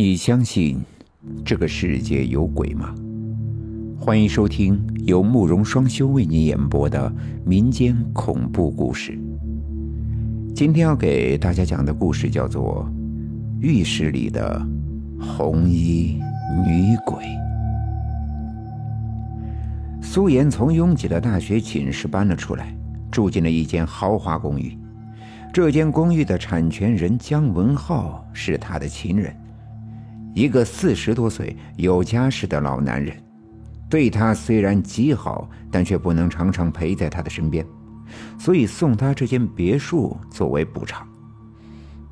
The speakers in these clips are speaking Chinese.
你相信这个世界有鬼吗？欢迎收听由慕容双修为你演播的民间恐怖故事。今天要给大家讲的故事叫做《浴室里的红衣女鬼》。苏妍从拥挤的大学寝室搬了出来，住进了一间豪华公寓。这间公寓的产权人姜文浩是他的情人。一个四十多岁有家室的老男人，对她虽然极好，但却不能常常陪在她的身边，所以送她这间别墅作为补偿。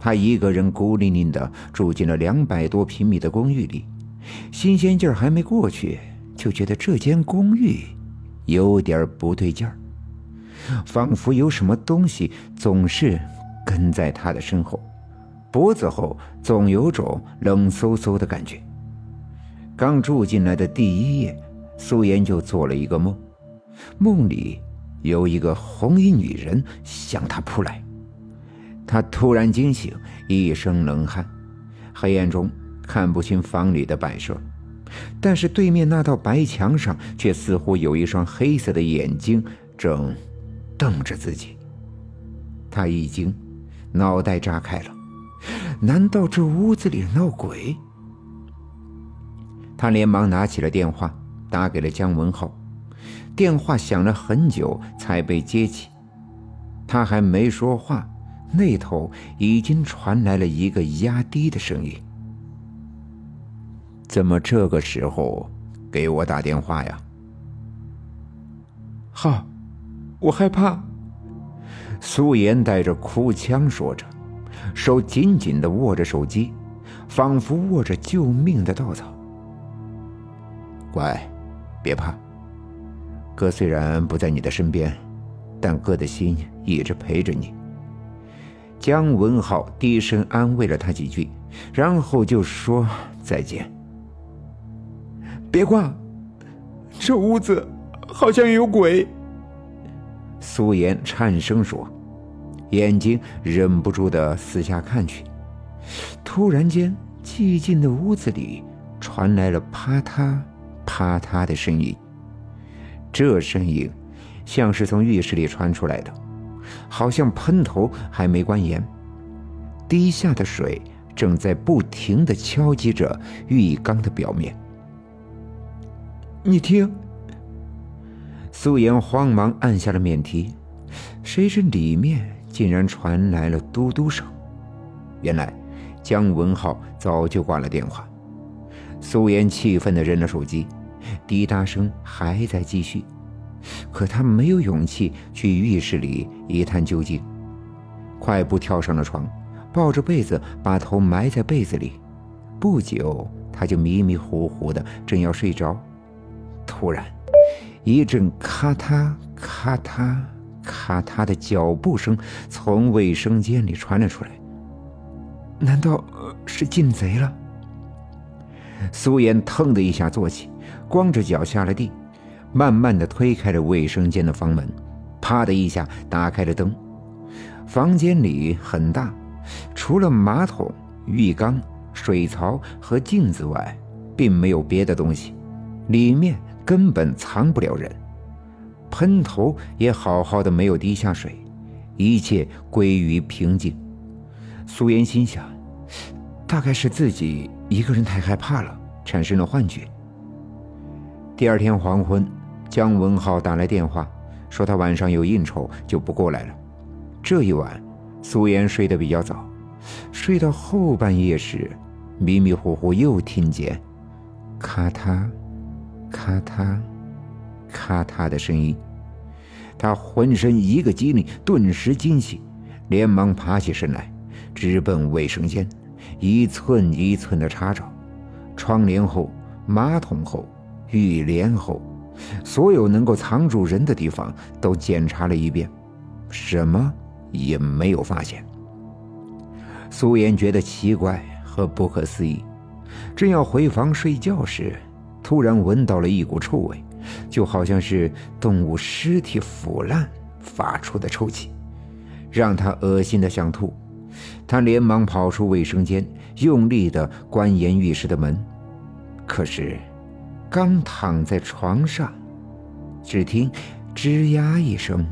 她一个人孤零零的住进了两百多平米的公寓里，新鲜劲儿还没过去，就觉得这间公寓有点不对劲儿，仿佛有什么东西总是跟在她的身后。脖子后总有种冷飕飕的感觉。刚住进来的第一夜，苏妍就做了一个梦，梦里有一个红衣女人向她扑来。她突然惊醒，一身冷汗，黑暗中看不清房里的摆设，但是对面那道白墙上却似乎有一双黑色的眼睛正瞪着自己。她一惊，脑袋炸开了。难道这屋子里闹鬼？他连忙拿起了电话，打给了姜文浩。电话响了很久才被接起。他还没说话，那头已经传来了一个压低的声音：“怎么这个时候给我打电话呀？”“浩，我害怕。”苏妍带着哭腔说着。手紧紧的握着手机，仿佛握着救命的稻草。乖，别怕。哥虽然不在你的身边，但哥的心一直陪着你。姜文浩低声安慰了他几句，然后就说再见。别挂，这屋子好像有鬼。苏妍颤声说。眼睛忍不住的四下看去，突然间，寂静的屋子里传来了啪嗒、啪嗒的声音。这声音像是从浴室里传出来的，好像喷头还没关严，滴下的水正在不停的敲击着浴缸的表面。你听，素颜慌忙按下了免提，谁知里面。竟然传来了嘟嘟声，原来姜文浩早就挂了电话。苏妍气愤地扔了手机，滴答声还在继续，可她没有勇气去浴室里一探究竟，快步跳上了床，抱着被子把头埋在被子里。不久，她就迷迷糊糊的，正要睡着，突然一阵咔嗒咔嗒。咔嗒的脚步声从卫生间里传了出来，难道是进贼了？苏妍腾的一下坐起，光着脚下了地，慢慢的推开了卫生间的房门，啪的一下打开了灯。房间里很大，除了马桶、浴缸、水槽和镜子外，并没有别的东西，里面根本藏不了人。喷头也好好的，没有滴下水，一切归于平静。苏妍心想，大概是自己一个人太害怕了，产生了幻觉。第二天黄昏，姜文浩打来电话，说他晚上有应酬，就不过来了。这一晚，苏妍睡得比较早，睡到后半夜时，迷迷糊糊又听见咔嗒、咔嗒、咔嗒的声音。他浑身一个机灵，顿时惊醒，连忙爬起身来，直奔卫生间，一寸一寸的查找，窗帘后、马桶后、浴帘后，所有能够藏住人的地方都检查了一遍，什么也没有发现。苏妍觉得奇怪和不可思议，正要回房睡觉时，突然闻到了一股臭味。就好像是动物尸体腐烂发出的臭气，让他恶心的想吐。他连忙跑出卫生间，用力的关严浴室的门。可是，刚躺在床上，只听“吱呀”一声，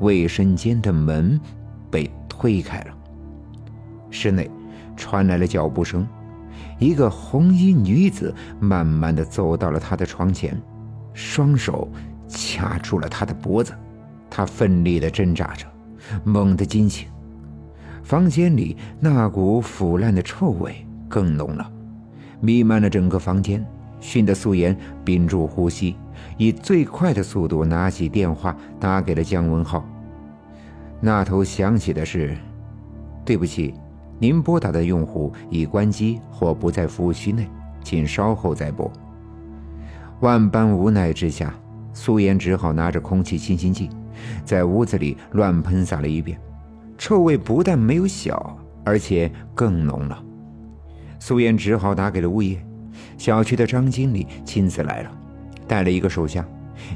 卫生间的门被推开了。室内传来了脚步声，一个红衣女子慢慢的走到了他的床前，双手掐住了他的脖子，他奋力的挣扎着，猛地惊醒。房间里那股腐烂的臭味更浓了，弥漫了整个房间，熏得素颜屏住呼吸，以最快的速度拿起电话打给了姜文浩。那头响起的是：“对不起，您拨打的用户已关机或不在服务区内，请稍后再拨。”万般无奈之下，苏颜只好拿着空气清新剂，在屋子里乱喷洒了一遍。臭味不但没有小，而且更浓了。苏妍只好打给了物业，小区的张经理亲自来了，带了一个手下，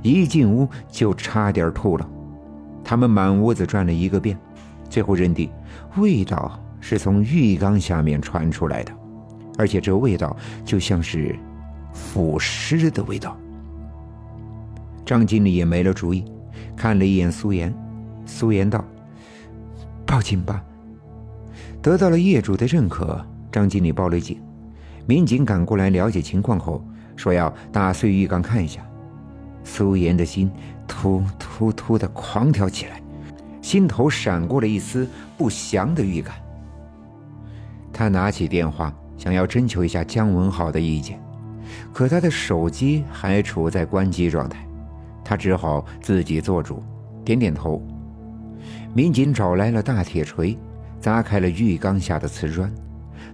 一进屋就差点吐了。他们满屋子转了一个遍，最后认定味道是从浴缸下面传出来的，而且这味道就像是腐尸的味道。张经理也没了主意，看了一眼苏妍，苏妍道。报警吧！得到了业主的认可，张经理报了警。民警赶过来了解情况后，说要打碎浴缸看一下。苏妍的心突突突的狂跳起来，心头闪过了一丝不祥的预感。他拿起电话，想要征求一下姜文豪的意见，可他的手机还处在关机状态，他只好自己做主，点点头。民警找来了大铁锤，砸开了浴缸下的瓷砖，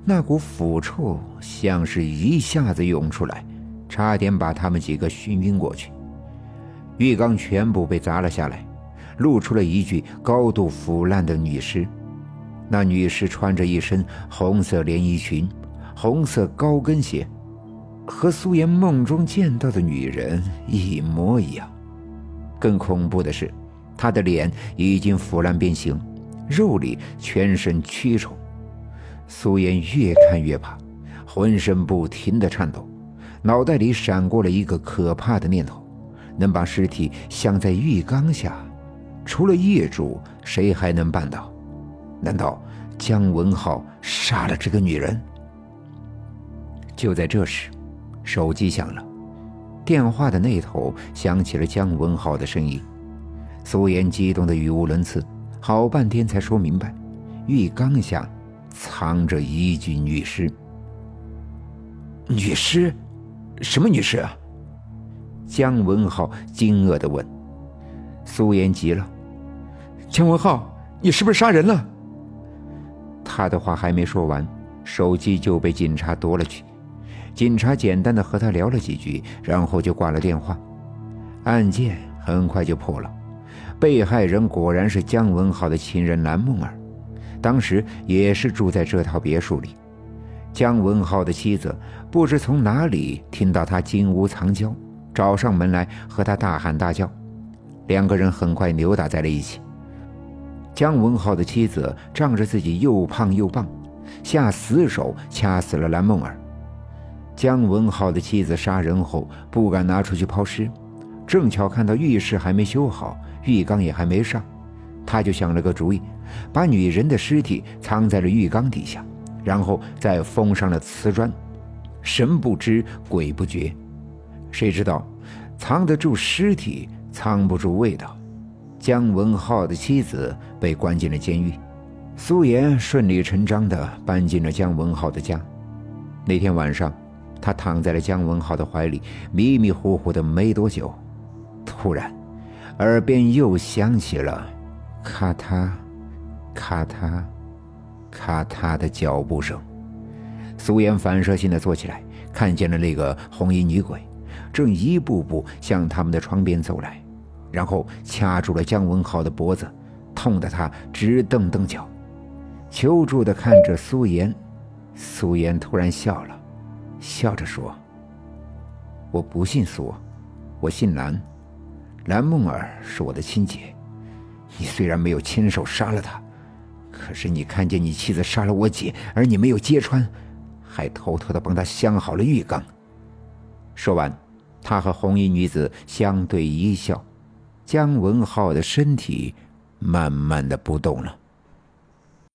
那股腐臭像是一下子涌出来，差点把他们几个熏晕过去。浴缸全部被砸了下来，露出了一具高度腐烂的女尸。那女尸穿着一身红色连衣裙，红色高跟鞋，和苏妍梦中见到的女人一模一样。更恐怖的是。她的脸已经腐烂变形，肉里全身蛆虫。苏妍越看越怕，浑身不停地颤抖，脑袋里闪过了一个可怕的念头：能把尸体镶在浴缸下，除了业主，谁还能办到？难道姜文浩杀了这个女人？就在这时，手机响了，电话的那头响起了姜文浩的声音。苏妍激动的语无伦次，好半天才说明白：浴缸下藏着一具女尸。女尸？什么女尸啊？姜文浩惊愕的问。苏妍急了：“姜文浩，你是不是杀人了？”他的话还没说完，手机就被警察夺了去。警察简单的和他聊了几句，然后就挂了电话。案件很快就破了。被害人果然是姜文浩的情人蓝梦儿，当时也是住在这套别墅里。姜文浩的妻子不知从哪里听到他金屋藏娇，找上门来和他大喊大叫，两个人很快扭打在了一起。姜文浩的妻子仗着自己又胖又棒，下死手掐死了蓝梦儿。姜文浩的妻子杀人后不敢拿出去抛尸，正巧看到浴室还没修好。浴缸也还没上，他就想了个主意，把女人的尸体藏在了浴缸底下，然后再封上了瓷砖，神不知鬼不觉。谁知道，藏得住尸体，藏不住味道。姜文浩的妻子被关进了监狱，苏妍顺理成章地搬进了姜文浩的家。那天晚上，他躺在了姜文浩的怀里，迷迷糊糊的没多久，突然。耳边又响起了咔嗒、咔嗒、咔嗒的脚步声。苏妍反射性的坐起来，看见了那个红衣女鬼，正一步步向他们的床边走来，然后掐住了姜文浩的脖子，痛得他直蹬蹬脚，求助的看着苏妍。苏妍突然笑了，笑着说：“我不姓苏，我姓蓝。”蓝梦儿是我的亲姐，你虽然没有亲手杀了她，可是你看见你妻子杀了我姐，而你没有揭穿，还偷偷的帮她镶好了浴缸。说完，他和红衣女子相对一笑，姜文浩的身体慢慢的不动了。